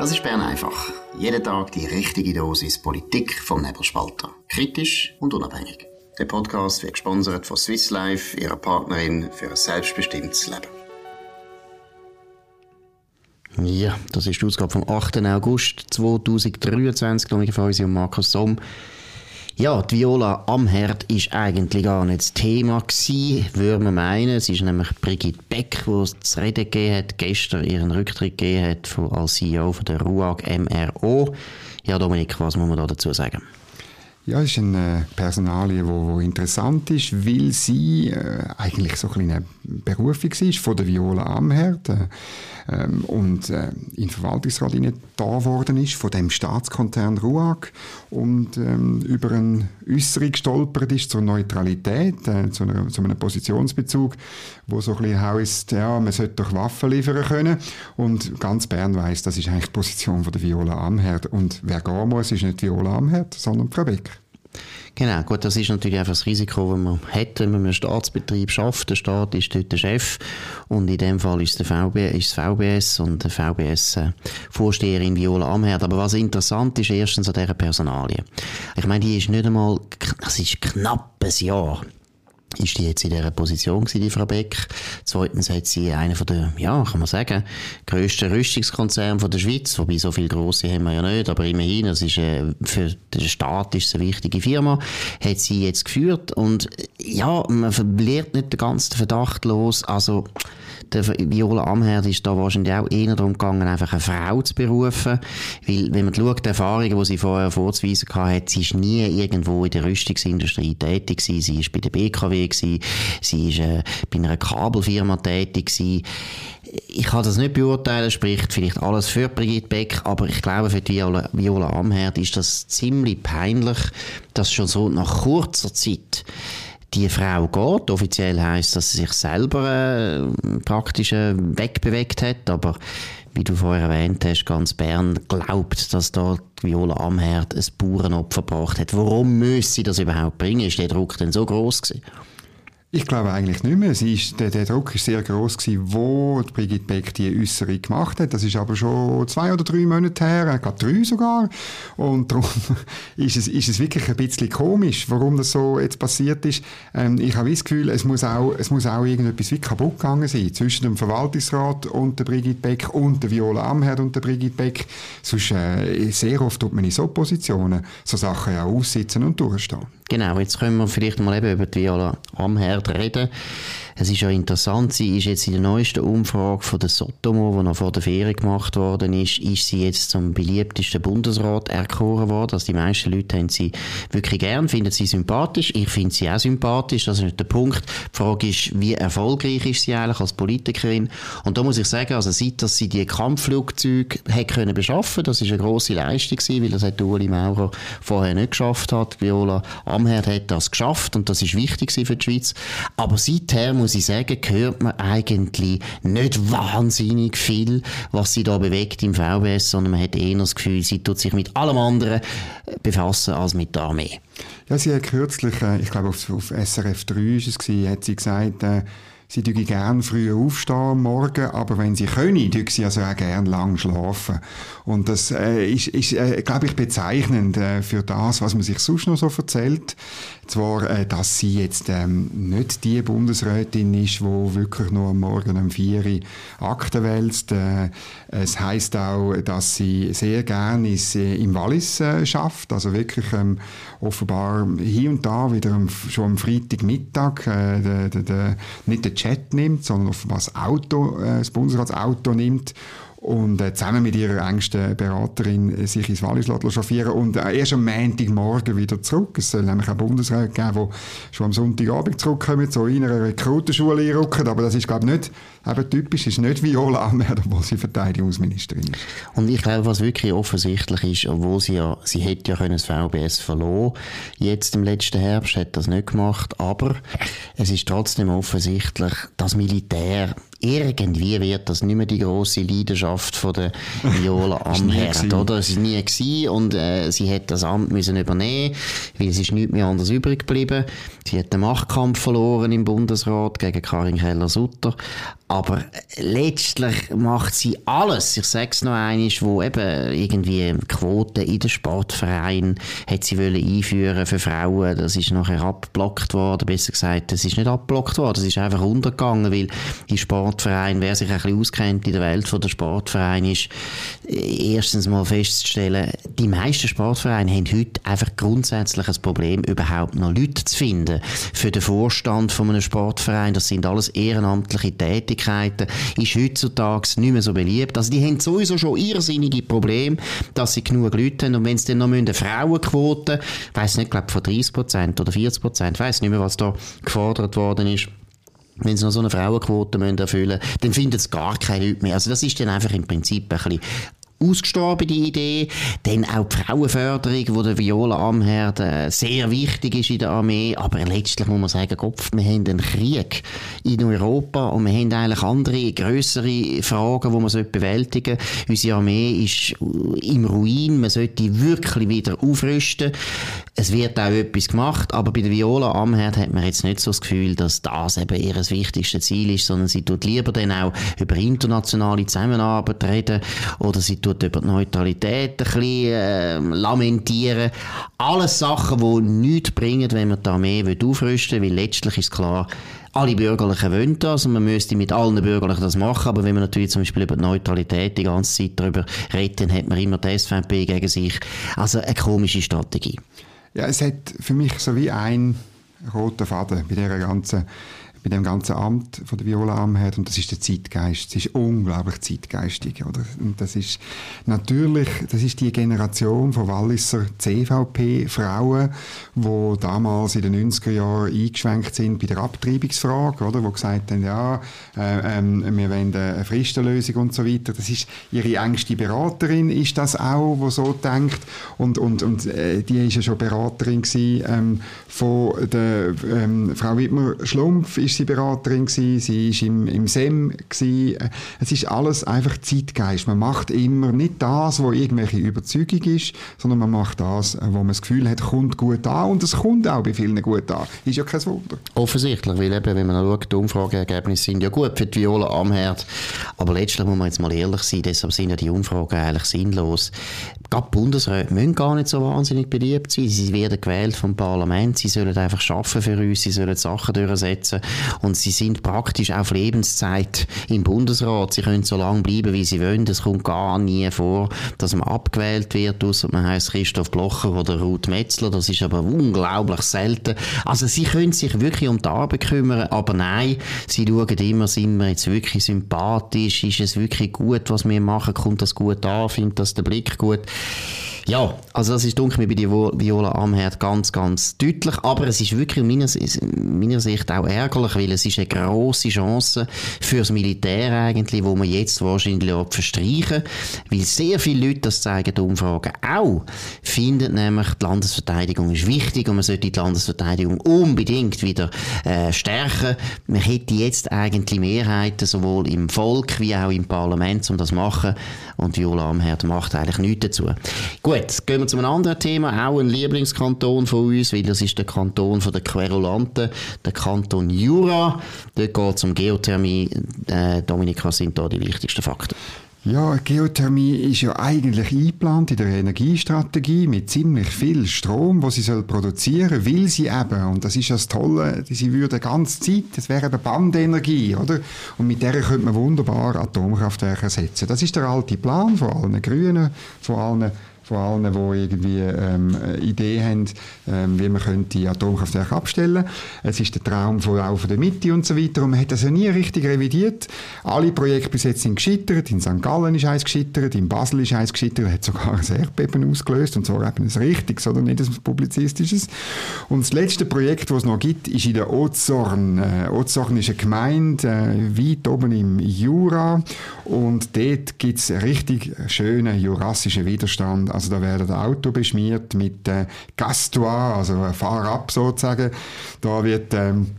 Das ist Bern einfach. Jeden Tag die richtige Dosis Politik vom Nebelspalter. Kritisch und unabhängig. Der Podcast wird gesponsert von Swiss Life, ihrer Partnerin für ein selbstbestimmtes Leben. Ja, das ist die Ausgabe vom 8. August 2023, noch von uns und Markus Somm. Ja, die Viola am Herd ist eigentlich gar nicht das Thema gewesen, würde man meinen. Es ist nämlich Brigitte Beck, die es zu reden gegeben hat, gestern ihren Rücktritt gegeben hat als CEO von der RUAG MRO. Ja, Dominik, was muss man da dazu sagen? Ja, es ist eine Personalie, die interessant ist, weil sie äh, eigentlich so ein eine Berufung ist von der Viola Amherd äh, ähm, und äh, in den Verwaltungsrat da geworden ist von dem Staatskonzern RUAG und ähm, über eine Äußerung gestolpert ist zur Neutralität, äh, zu, einer, zu, einem Positionsbezug, wo so ein bisschen heisst, ja, man sollte doch Waffen liefern können und ganz Bern weiss, das ist eigentlich die Position von der Viola Amherd und wer gehen muss, ist nicht Viola Amherd, sondern Frau Becker. Genau, gut, das ist natürlich einfach das Risiko, das man hat, wenn man einen Staatsbetrieb schafft. Der Staat ist dort der Chef und in dem Fall ist, der VB, ist das VBS und der VBS-Vorsteherin Viola Amherd. Aber was interessant ist, erstens an dieser Personalie. Ich meine, die ist nicht einmal, es ist knapp ein Jahr ist die jetzt in dieser Position gewesen, die Frau Beck. Zweitens hat sie einen der, ja, kann man sagen, grössten Rüstungskonzernen von der Schweiz, wobei so viel grosse haben wir ja nicht, aber immerhin, das ist, äh, für den Staat ist eine wichtige Firma, hat sie jetzt geführt und ja, man verliert nicht den ganzen Verdacht los, also der Viola Amherd ist da wahrscheinlich auch eher darum gegangen, einfach eine Frau zu berufen. Weil, wenn man schaut, die Erfahrungen, die sie vorher vorzuweisen hatte, sie ist nie irgendwo in der Rüstungsindustrie tätig gewesen. Sie ist bei der BKW gewesen. Sie ist äh, bei einer Kabelfirma tätig gewesen ich kann das nicht beurteilen, spricht vielleicht alles für Brigitte Beck, aber ich glaube, für Viola, Viola Amherd ist das ziemlich peinlich, dass schon so nach kurzer Zeit die Frau geht. Offiziell heißt, dass sie sich selber äh, praktisch äh, wegbewegt hat, aber wie du vorher erwähnt hast, ganz Bern glaubt, dass da Viola Amherd ein Bauernopfer gebracht hat. Warum müsste sie das überhaupt bringen? Ist der Druck denn so groß gewesen? Ich glaube eigentlich nicht mehr. Sie ist, der, der Druck war sehr groß gewesen, wo Brigitte Beck die Äußerung gemacht hat. Das ist aber schon zwei oder drei Monate her, ich glaube drei sogar. Und darum ist es, ist es wirklich ein bisschen komisch, warum das so jetzt passiert ist. Ähm, ich habe das Gefühl, es muss auch, es muss auch irgendetwas wie kaputt gegangen sein zwischen dem Verwaltungsrat und der Brigitte Beck und der Viola Amherd und der Brigitte Beck. Sonst, äh, sehr oft tut man in so Positionen so Sachen ja aussitzen und durchstehen. Genau, jetzt können wir vielleicht mal eben über die Viola Amherd reden. Es ist ja interessant, sie ist jetzt in der neuesten Umfrage von der Sotomo, die noch vor der Ferien gemacht worden ist, ist sie jetzt zum beliebtesten Bundesrat erkoren worden. Also die meisten Leute haben sie wirklich gern, finden sie sympathisch. Ich finde sie auch sympathisch, das ist nicht der Punkt. Die Frage ist, wie erfolgreich ist sie eigentlich als Politikerin? Und da muss ich sagen, also seit dass sie die Kampfflugzeuge hat können beschaffen, das ist eine grosse Leistung gewesen, weil das hat Uli Maurer vorher nicht geschafft hat. Viola Amherd hat das geschafft und das ist wichtig für die Schweiz. Aber seither muss muss ich sagen, hört man eigentlich nicht wahnsinnig viel, was sie da bewegt im VBS, sondern man hat eher das Gefühl, sie tut sich mit allem anderen äh, befassen als mit der Armee. Ja, sie hat kürzlich, äh, ich glaube auf, auf SRF 3 ist es hat sie gesagt, äh, sie dürfen gerne früh aufstehen am Morgen, aber wenn sie können, dürfen sie also auch gerne lang schlafen. Und das äh, ist, ist äh, glaube ich, bezeichnend äh, für das, was man sich sonst noch so erzählt. Zwar, äh, dass sie jetzt ähm, nicht die Bundesrätin ist, die wirklich nur am Morgen um 4 Uhr Akten wälzt. Äh, es heißt auch, dass sie sehr gerne ist, äh, im Wallis äh, schafft, also wirklich ähm, offenbar hier und da wieder am, schon am Freitagmittag äh, de, de, de, nicht den Chat nimmt, sondern offenbar das Auto, äh, das Bundesratsauto nimmt und äh, zusammen mit ihrer engsten Beraterin äh, sich ins Wallis chauffieren und äh, erst am Montagmorgen wieder zurück. Es soll nämlich auch Bundesräte geben, die schon am Sonntagabend zurückkommen, so in einer Rekrutenschule einrücken, aber das ist glaube ich nicht eben typisch, ist nicht Viola Amherd, obwohl sie Verteidigungsministerin ist. Und ich glaube, was wirklich offensichtlich ist, obwohl sie ja, sie hätte ja können das VBS verloren, jetzt im letzten Herbst hat das nicht gemacht, aber es ist trotzdem offensichtlich, das Militär irgendwie wird das nicht mehr die große Leidenschaft von der Viola Amherd, oder? Es ist nie gewesen und äh, sie hat das Amt müssen übernehmen, weil es ist nichts mehr anders übrig geblieben. Sie hat den Machtkampf verloren im Bundesrat gegen Karin Keller-Sutter. Aber letztlich macht sie alles, ich sage es noch einmal, wo eben irgendwie Quoten in den Sportverein hat sie wollen einführen für Frauen. Das ist nachher abblockt worden, besser gesagt, das ist nicht abblockt worden, das ist einfach untergegangen, weil die Sportverein, wer sich ein bisschen auskennt in der Welt der Sportverein, ist erstens mal festzustellen, die meisten Sportvereine haben heute einfach grundsätzlich ein Problem, überhaupt noch Leute zu finden für den Vorstand von einem Sportverein. Das sind alles ehrenamtliche Tätigkeiten ist heutzutage nicht mehr so beliebt. Also die haben sowieso schon irrsinnige Probleme, dass sie genug Leute haben und wenn es dann noch eine Frauenquote, ich weiss nicht, glaube von 30% oder 40%, ich weiss nicht mehr, was da gefordert worden ist, wenn sie noch so eine Frauenquote erfüllen müssen, dann finden es gar keine Leute mehr. Also das ist dann einfach im Prinzip ein bisschen ausgestorben, die Idee. Dann auch die Frauenförderung, wo der Viola Amherd äh, sehr wichtig ist in der Armee. Aber letztlich muss man sagen, Kopf, wir haben einen Krieg in Europa und wir haben eigentlich andere, grössere Fragen, die man bewältigen sollte. Unsere Armee ist im Ruin. Man sollte wirklich wieder aufrüsten. Es wird auch etwas gemacht, aber bei der Viola Amherd hat man jetzt nicht so das Gefühl, dass das eben ihr wichtigste Ziel ist, sondern sie tut lieber dann auch über internationale Zusammenarbeit reden oder sie tut über die Neutralität ein bisschen äh, lamentieren. Alles Sachen, die nichts bringen, wenn man die Armee aufrüsten will, weil letztlich ist klar, alle Bürgerlichen wollen das und man müsste mit allen Bürgerlichen das machen, aber wenn man natürlich zum Beispiel über die Neutralität die ganze Zeit darüber redet, dann hat man immer die SVP gegen sich. Also eine komische Strategie. Ja, es hat für mich so wie ein roter Faden bei dieser ganzen bei dem ganzen Amt von der Viola Amherd und das ist der Zeitgeist. Es ist unglaublich zeitgeistig, oder? Und das ist natürlich, das ist die Generation von Walliser CVP-Frauen, wo damals in den 90er Jahren eingeschwenkt sind bei der Abtreibungsfrage, oder? Wo gesagt haben, ja, äh, ähm, wir wollen eine Fristenlösung und so weiter. Das ist ihre engste Beraterin, ist das auch, wo so denkt und und und äh, die ist ja schon Beraterin gewesen, ähm, von der ähm, Frau Wittmer Schlumpf ist sie Beraterin gewesen, sie ist im, im SEM gewesen. Es ist alles einfach Zeitgeist. Man macht immer nicht das, wo irgendwelche Überzeugung ist, sondern man macht das, wo man das Gefühl hat, kommt gut an und es kommt auch bei vielen gut an. Ist ja kein Wunder. Offensichtlich, weil eben, wenn man schaut, die Umfrageergebnisse sind ja gut für die Viola am Herd, aber letztlich muss man jetzt mal ehrlich sein, deshalb sind ja die Umfragen eigentlich sinnlos. Gerade Bundesräte müssen gar nicht so wahnsinnig beliebt sein. Sie werden gewählt vom Parlament, sie sollen einfach schaffen für uns, sie sollen Sachen durchsetzen und sie sind praktisch auf Lebenszeit im Bundesrat. Sie können so lange bleiben, wie sie wollen. Es kommt gar nie vor, dass man abgewählt wird, außer man heißt Christoph Blocher oder Ruth Metzler. Das ist aber unglaublich selten. Also sie können sich wirklich um die Arbeit kümmern, aber nein, sie schauen immer, sind wir jetzt wirklich sympathisch, ist es wirklich gut, was wir machen, kommt das gut an, findet das der Blick gut. Ja, also das ist dunkel bei der Viola Amherd ganz, ganz deutlich. Aber es ist wirklich aus meiner, Sicht auch ärgerlich, weil es ist eine grosse Chance fürs Militär eigentlich, wo man jetzt wahrscheinlich auch verstreichen, weil sehr viele Leute, das zeigen die Umfragen auch, finden nämlich, die Landesverteidigung ist wichtig und man sollte die Landesverteidigung unbedingt wieder äh, stärken. Man hätte jetzt eigentlich Mehrheiten sowohl im Volk wie auch im Parlament, um das zu machen. Und Viola Amherd macht eigentlich nichts dazu. Gut, gehen wir zu einem anderen Thema, auch ein Lieblingskanton von uns, weil das ist der Kanton der Querulanten, der Kanton Jura. Dort geht es um Geothermie. Äh, Dominik, was sind da die wichtigsten Fakten? Ja, Geothermie ist ja eigentlich eingeplant in der Energiestrategie mit ziemlich viel Strom, wo sie soll produzieren, will sie eben, und das ist das Tolle, sie würde die ganze Zeit, das wäre eben Bandenergie, oder? Und mit der könnte man wunderbar Atomkraftwerke ersetzen. Das ist der alte Plan von allen Grünen, von allen von allen, die irgendwie ähm, eine Idee haben, ähm, wie man könnte die Atomkraftwerke abstellen Es ist der Traum von, auch von der Mitte und so weiter und man hat das ja nie richtig revidiert. Alle Projekte bis jetzt sind gescheitert. In St. Gallen ist eins gescheitert, in Basel ist eins gescheitert, hat sogar ein Erdbeben ausgelöst und zwar eben ein richtiges oder nicht ein publizistisches. Und das letzte Projekt, das es noch gibt, ist in der Ozorn. Äh, Ozorn ist eine Gemeinde äh, weit oben im Jura und dort gibt es richtig schönen jurassischen Widerstand also da werden Auto beschmiert mit äh, Gastoir, also Fahrrad sozusagen. Da wird ähm,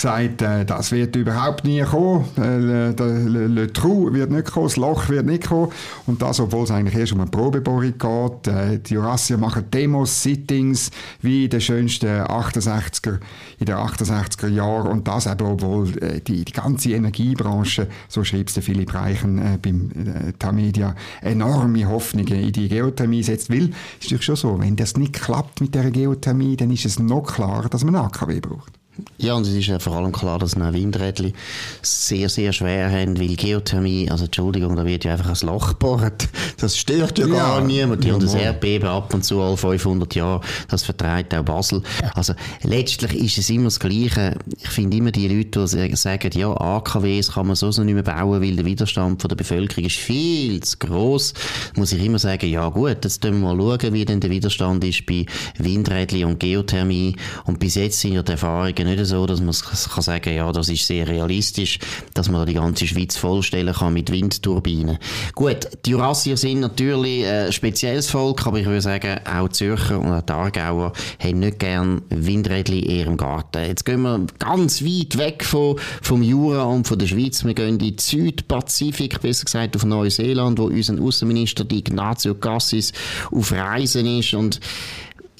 gesagt, äh, das wird überhaupt nie kommen, äh, der Le, Le Trou wird nicht kommen, das Loch wird nicht kommen und das, obwohl es eigentlich erst um eine Probebohrung geht. Äh, die Jurassier machen Demos, Sittings, wie in den schönsten 68er, in den 68er Jahren und das eben, obwohl äh, die, die ganze Energiebranche, so schreibt es der Philipp Reichen äh, beim äh, Tamedia, enorme Hoffnungen in die Geothermie setzt, weil, ist natürlich schon so, wenn das nicht klappt mit der Geothermie, dann ist es noch klarer, dass man AKW braucht. Ja, und es ist ja vor allem klar, dass eine Windrädchen sehr, sehr schwer haben, weil Geothermie, also Entschuldigung, da wird ja einfach ein Loch gebohrt. Das stört ja, ja gar niemand. Die haben das Erdbeben ab und zu alle 500 Jahre. Das vertreibt auch Basel. Also letztlich ist es immer das Gleiche. Ich finde immer die Leute, die sagen, ja, AKWs kann man so so nicht mehr bauen, weil der Widerstand von der Bevölkerung ist viel zu gross. Muss ich immer sagen, ja gut, jetzt müssen wir mal schauen, wie denn der Widerstand ist bei Windrädchen und Geothermie. Und bis jetzt sind ja die Erfahrungen nicht so, dass man kann sagen ja, das ist sehr realistisch, dass man die ganze Schweiz vollstellen kann mit Windturbinen. Gut, die Jurassier sind natürlich ein spezielles Volk, aber ich würde sagen, auch Zürcher und auch die Aargauer haben nicht gern Windrädchen in ihrem Garten. Jetzt gehen wir ganz weit weg von, vom Jura und von der Schweiz. Wir gehen in die Südpazifik, besser gesagt auf Neuseeland, wo unser Außenminister Ignazio Cassis auf Reisen ist und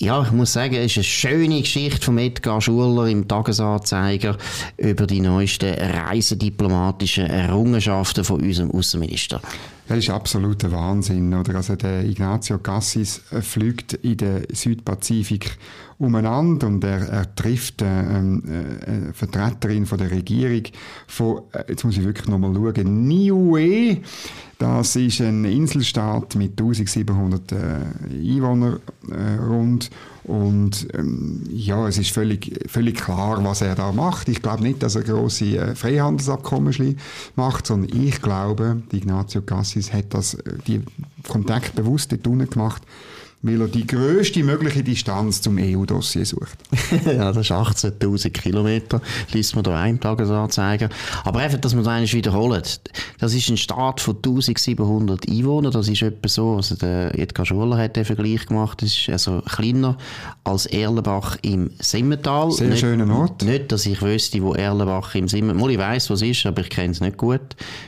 ja, ich muss sagen, es ist eine schöne Geschichte von Edgar Schuller im Tagesanzeiger über die neuesten reisediplomatischen Errungenschaften von unserem Außenminister. Das ist absoluter Wahnsinn. Oder? Also der Ignazio Cassis äh, fliegt in den Südpazifik umeinander und er, er trifft äh, ähm, äh, eine Vertreterin von der Regierung von, äh, jetzt muss ich wirklich nochmal schauen, Niue. Das ist ein Inselstaat mit 1700 äh, Einwohnern äh, rund und ähm, ja, es ist völlig, völlig klar, was er da macht. Ich glaube nicht, dass er große äh, Freihandelsabkommen macht, sondern ich glaube, Ignazio Cassis hat das, äh, die Kontakt bewusst dort gemacht, weil er die grösste mögliche Distanz zum EU-Dossier sucht. ja, das ist 18.000 Kilometer, liest man da einen Tagesanzeiger. Aber einfach, dass man das eigentlich wiederholt. Das ist ein Staat von 1700 Einwohnern, das ist etwa so, also der Edgar Schuller hat den Vergleich gemacht, das ist also kleiner als Erlenbach im Simmental. Sehr nicht, schöner Ort. Nicht, dass ich wüsste, wo Erlenbach im Simmental, ich weiss, was es ist, aber ich kenne es nicht gut.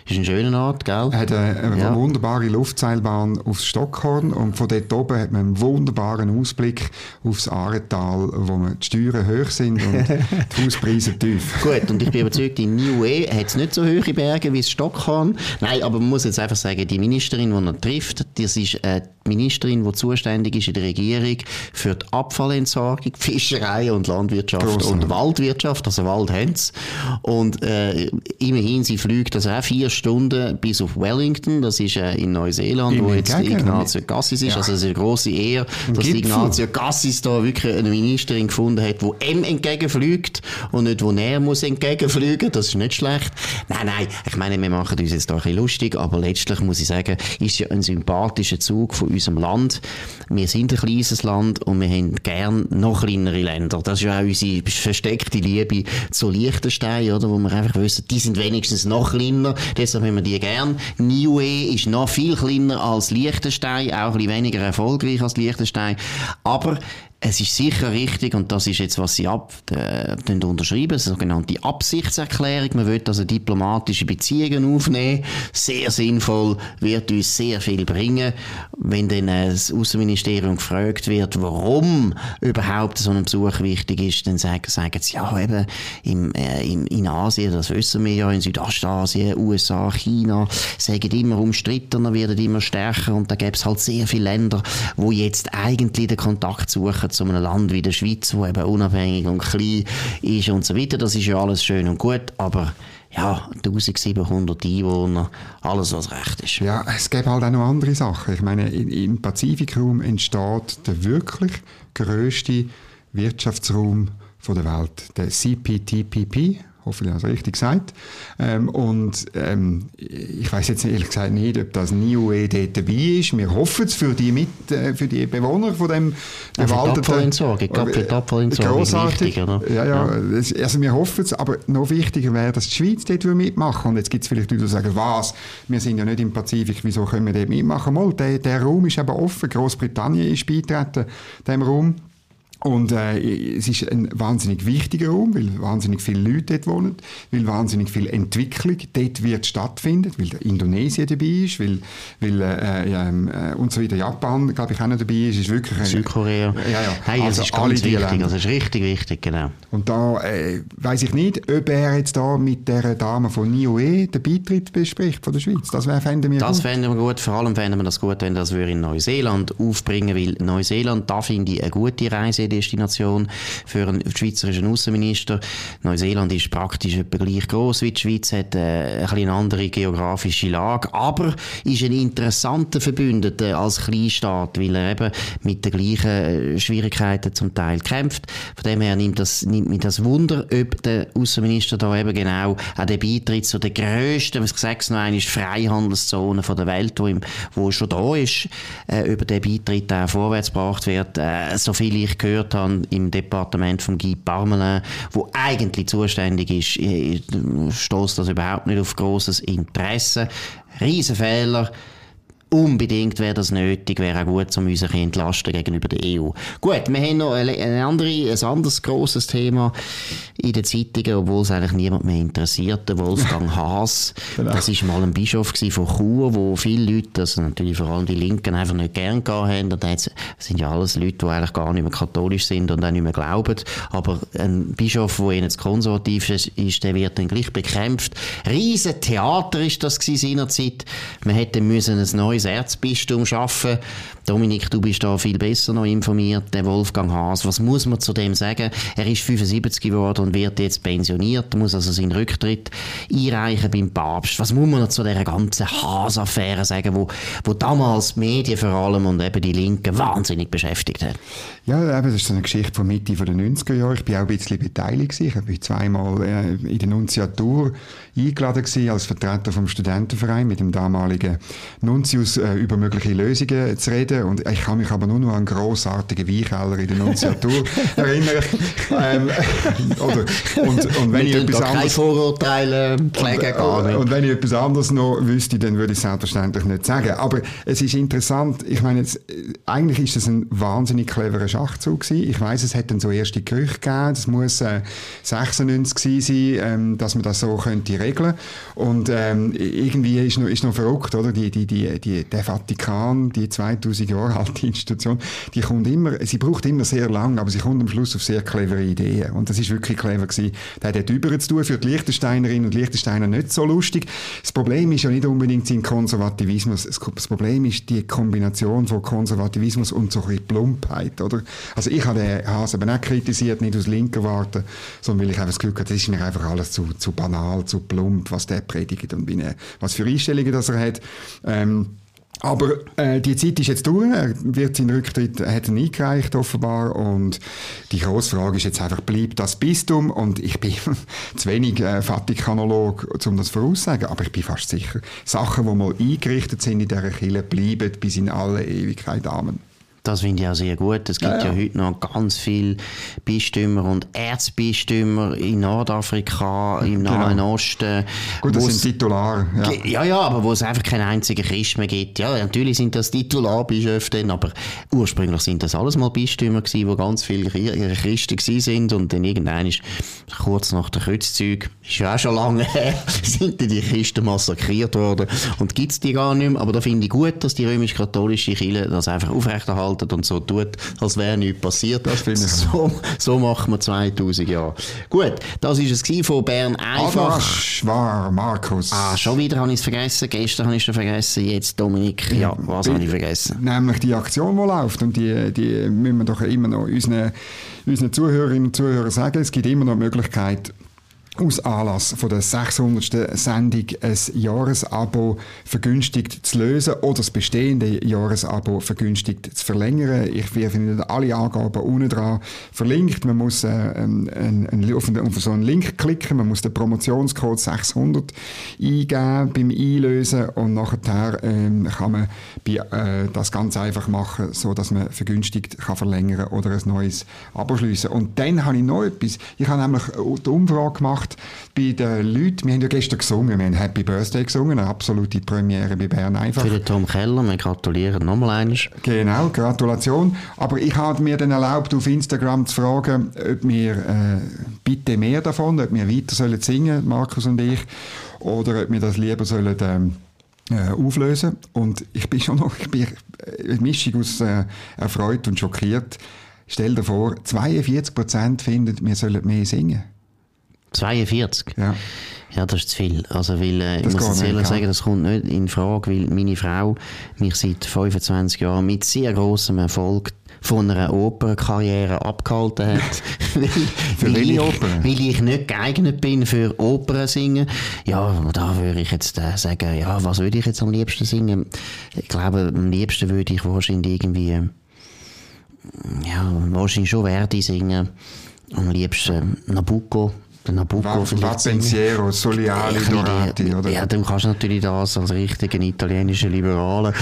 Ist ein schöner Ort, gell? Er hat eine, eine ja. wunderbare Luftseilbahn aufs Stockhorn und von dort oben hat man einen wunderbaren Ausblick aufs Aretal, wo die Steuern hoch sind und die Hauspreise tief. Gut, und ich bin überzeugt, in Niue hat es nicht so hohe Berge wie in Stockholm. Nein, aber man muss jetzt einfach sagen, die Ministerin, die er trifft, das ist äh, die Ministerin, die zuständig ist in der Regierung für die Abfallentsorgung, Fischerei und Landwirtschaft Gross, und Waldwirtschaft, also Wald haben sie. Und äh, immerhin, sie fliegt also auch vier Stunden bis auf Wellington, das ist äh, in Neuseeland, Im wo jetzt Ignazio Cassis ist, ja. also eine grosse Ehre, dass Ignazio Cassis da wirklich eine Ministerin gefunden hat, die ihm entgegenfliegt und nicht, wo er muss entgegenfliegen, das ist nicht schlecht. Nein, nein, ich meine, wir machen uns jetzt da ein bisschen lustig, aber letztlich muss ich sagen, ist ja ein sympathischer Zug von unserem Land. Wir sind ein kleines Land und wir haben gern noch kleinere Länder. Das ist ja auch unsere versteckte Liebe zu Liechtenstein, oder, wo wir einfach wissen, die sind wenigstens noch kleiner, deshalb haben wir die gern. Niue ist noch viel kleiner als Liechtenstein, auch ein bisschen weniger erfolgreich als Liechtenstein, aber es ist sicher richtig, und das ist jetzt, was Sie ab, äh, unterschreiben, eine sogenannte Absichtserklärung. Man will also diplomatische Beziehungen aufnehmen. Sehr sinnvoll, wird uns sehr viel bringen. Wenn dann äh, das Außenministerium gefragt wird, warum überhaupt so ein Besuch wichtig ist, dann sagen, sagen sie, ja, eben, im, äh, in, in Asien, das wissen wir ja, in Südostasien, USA, China, sagen immer umstrittener, werden immer stärker, und da gäbe es halt sehr viele Länder, wo jetzt eigentlich den Kontakt suchen zu einem Land wie der Schweiz, wo eben unabhängig und klein ist und so weiter. Das ist ja alles schön und gut, aber ja, 1700 Einwohner, alles was recht ist. Ja, es gibt halt auch noch andere Sachen. Ich meine, im Pazifikraum entsteht der wirklich grösste Wirtschaftsraum der Welt, der CPTPP, hoffe ich habe es richtig gesagt. Ähm, und ähm, ich weiß jetzt ehrlich gesagt nicht, ob das NIUE dort dabei ist. Wir hoffen es für die, mit, äh, für die Bewohner von dem bewaldeten... Ja, ich für die Abfallentsorgung grossartig. wichtig, oder? Ja, ja, ja. also wir hoffen es, aber noch wichtiger wäre, dass die Schweiz dort mitmachen Und jetzt gibt es vielleicht Leute, die sagen, was, wir sind ja nicht im Pazifik, wieso können wir dort mitmachen? Mal, der, der Raum ist eben offen, Großbritannien ist beitreten, dem Raum. Und äh, es ist ein wahnsinnig wichtiger Raum, weil wahnsinnig viele Leute dort wohnen, weil wahnsinnig viel Entwicklung dort wird stattfinden, weil Indonesien dabei ist, weil, weil äh, äh, und so weiter Japan, glaube ich, auch noch dabei ist. ist wirklich ein, Südkorea. Ja, ja. Hey, also das ist ganz wichtig, also das ist richtig wichtig, genau. Und da äh, weiß ich nicht, ob er jetzt da mit der Dame von NIOE den Beitritt bespricht von der Schweiz. Das fänden wir Das fänden wir gut, vor allem fänden wir das gut, wenn das wir in Neuseeland aufbringen, weil Neuseeland, da finde ich eine gute Reise Destination für einen schweizerischen Außenminister. Neuseeland ist praktisch etwa gleich groß wie die Schweiz, hat äh, ein eine andere geografische Lage, aber ist ein interessanter Verbündeter als Kleinstaat, weil er eben mit den gleichen äh, Schwierigkeiten zum Teil kämpft. Von dem her nimmt, das, nimmt mich das Wunder, ob der Außenminister da eben genau an den Beitritt zu der grössten, was gesagt noch einmal, Freihandelszone der Welt, wo, im, wo schon da ist, äh, über den Beitritt auch vorwärts gebracht wird. Äh, so viel ich gehört gehört habe im Departement von Guy Parmelin, wo eigentlich zuständig ist, stoßt das überhaupt nicht auf großes Interesse. Riesenfehler. Unbedingt wäre das nötig, wäre auch gut, um uns ein entlasten gegenüber der EU. Gut, wir haben noch ein, andere, ein anderes grosses Thema in den Zeitungen, obwohl es eigentlich niemand mehr interessiert, der Wolfgang Haas. genau. Das war mal ein Bischof von Chur, wo viele Leute, also natürlich vor allem die Linken, einfach nicht gern gehabt haben. Und das sind ja alles Leute, die eigentlich gar nicht mehr katholisch sind und auch nicht mehr glauben. Aber ein Bischof, der ihnen zu konservativ ist, der wird dann gleich bekämpft. Riesen Theater ist das seinerzeit. Man hätte müssen ein neues neues Erzbistum schaffen. Dominik, du bist da viel besser noch informiert. Der Wolfgang Haas, was muss man zu dem sagen? Er ist 75 geworden und wird jetzt pensioniert, muss also seinen Rücktritt einreichen beim Papst. Was muss man zu dieser ganzen Haas-Affäre sagen, wo, wo damals die Medien vor allem und eben die Linken wahnsinnig beschäftigt hat? Ja, eben, das ist so eine Geschichte von Mitte der 90er Jahre. Ich bin auch ein bisschen beteiligt. Ich war zweimal äh, in der Nunziatur eingeladen gewesen, als Vertreter vom Studentenverein mit dem damaligen Nuntius äh, über mögliche Lösungen zu reden. Und ich kann mich aber nur noch an einen grossartigen Weinkeller in der Nunziatur erinnern. ähm, oder, und, und wenn ich etwas anderes... Vorurteile pflegen gar nicht. Und wenn ich etwas anderes noch wüsste, dann würde ich es selbstverständlich nicht sagen. Aber es ist interessant, ich meine, jetzt, eigentlich ist das ein wahnsinnig cleverer Schachzug gewesen. Ich weiß, es hat dann so erste Gerüchte gegeben, das muss äh, 96 gewesen sein, ähm, dass man das so könnte regeln. Und ähm, irgendwie ist noch, ist noch verrückt, oder? Die, die, die, die, der Vatikan, die 2000 Jahre alte Institution, die kommt immer, sie braucht immer sehr lang, aber sie kommt am Schluss auf sehr clevere Ideen. Und das ist wirklich clever gewesen. Der hat über zu tun, für die Liechtensteinerinnen und Liechtensteiner nicht so lustig. Das Problem ist ja nicht unbedingt sein Konservativismus. Das Problem ist die Kombination von Konservativismus und so ein bisschen Plumpheit, oder? Also ich habe den Hase aber nicht kritisiert, nicht aus linker Warte, sondern weil ich einfach das Gefühl hatte, das ist mir einfach alles zu, zu banal, zu plump, was der predigt und wie, was für Einstellungen das er hat. Ähm, aber äh, die Zeit ist jetzt durch. Er wird seinen Rücktritt hat ihn eingereicht offenbar und die grosse Frage ist jetzt einfach, bleibt das Bistum? Und ich bin zu wenig äh, Vatikanolog, um das voraussagen, aber ich bin fast sicher, Sachen, die mal eingerichtet sind in dieser Kirche, bleiben bis in alle Ewigkeit. Amen. Das finde ich auch sehr gut. Es gibt ja, ja. ja, heute noch ganz viele Bistümer und Erzbistümer in Nordafrika, im genau. Nahen Osten. Gut, das sind Titular. Ja. ja, ja, aber wo es einfach keinen einzigen Christ mehr gibt. Ja, natürlich sind das Titularbischöfe aber ursprünglich sind das alles mal Bistümer gewesen, wo ganz viele Christen gewesen sind und dann irgendwann ist kurz nach der Kreuzzug, ist ja auch schon lange her, sind die Christen massakriert worden und gibt es die gar nicht mehr. Aber da finde ich gut, dass die römisch-katholische Kirche das einfach aufrechterhalten halten und so tut, als wäre nichts passiert. Das finde ich. So, so machen wir 2000 Jahre. Gut, das war es von Bern einfach. Schwar, Markus. Ah, schon wieder habe ich es vergessen. Gestern habe ich es vergessen. Jetzt Dominik. Ja, was habe ich vergessen? Nämlich die Aktion, die läuft. Und die, die müssen wir doch immer noch unseren, unseren Zuhörerinnen und Zuhörern sagen. Es gibt immer noch die Möglichkeit, aus Anlass von der 600. Sendung ein Jahresabo vergünstigt zu lösen oder das bestehende Jahresabo vergünstigt zu verlängern. Ich finde alle Angaben unten dran verlinkt. Man muss äh, ein, ein, auf, auf, so einen Link klicken, man muss den Promotionscode 600 eingeben beim Einlösen und nachher ähm, kann man bei, äh, das ganz einfach machen, so dass man vergünstigt kann verlängern oder ein neues Abo schließen. Und dann habe ich noch etwas. Ich habe nämlich die Umfrage gemacht gemacht bei den Leuten. Wir haben ja gestern gesungen, wir haben Happy Birthday gesungen, eine absolute Premiere bei Bern einfach. Für den Tom Keller, wir gratulieren nochmal einmal. Genau, Gratulation. Aber ich habe mir dann erlaubt, auf Instagram zu fragen, ob wir äh, bitte mehr davon, ob wir weiter sollen singen, Markus und ich, oder ob wir das lieber sollen... Ähm, äh, auflösen. Und ich bin schon noch, ich bin eine Mischung aus äh, erfreut und schockiert. Stell dir vor, 42 Prozent finden, wir sollen mehr singen. 42? Ja. Ja, das ist zu viel. Also, weil, äh, ich muss jetzt ehrlich sagen, das kommt nicht in Frage, weil meine Frau mich seit 25 Jahren mit sehr großem Erfolg von einer Opernkarriere abgehalten hat. weil, für weil, ich, weil ich nicht geeignet bin für Opern singen. Ja, da würde ich jetzt äh, sagen, ja, was würde ich jetzt am liebsten singen? Ich glaube, am liebsten würde ich wahrscheinlich irgendwie, ja, wahrscheinlich schon Verdi singen. Am liebsten Nabucco Nabucco Soliali, ja, Dorati, oder? Ja, dann kannst du natürlich das als richtigen italienischen Liberalen.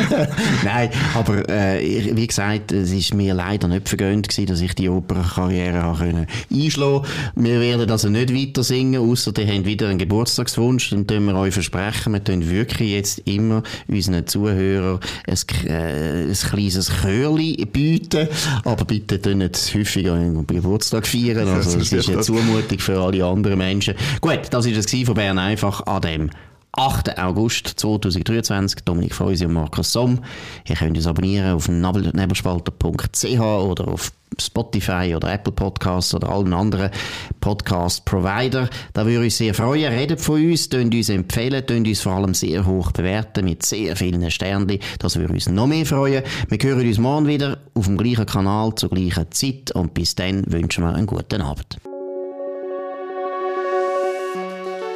Nein, aber äh, wie gesagt, es ist mir leider nicht vergönnt gewesen, dass ich die Opernkarriere können einschlagen Wir werden also nicht weiter singen, außer ihr habt wieder einen Geburtstagswunsch, dann tun wir euch versprechen, wir tun wirklich jetzt immer unseren Zuhörern ein, äh, ein kleines Chörli bieten, aber bitte tun nicht häufiger einen Geburtstag feiern, also es ist eine Zumutung Belastung für alle anderen Menschen. Gut, das war es von Bern einfach an dem 8. August 2023. Dominik Feusi und Markus Somm. Ihr könnt uns abonnieren auf nebelspalter.ch oder auf Spotify oder Apple Podcasts oder allen anderen Podcast-Provider. Da würde uns sehr freuen. Redet von uns, tönt uns empfehlen, tönt uns vor allem sehr hoch bewerten mit sehr vielen Sternen. Das würde uns noch mehr freuen. Wir hören uns morgen wieder auf dem gleichen Kanal zur gleichen Zeit und bis dann wünschen wir einen guten Abend.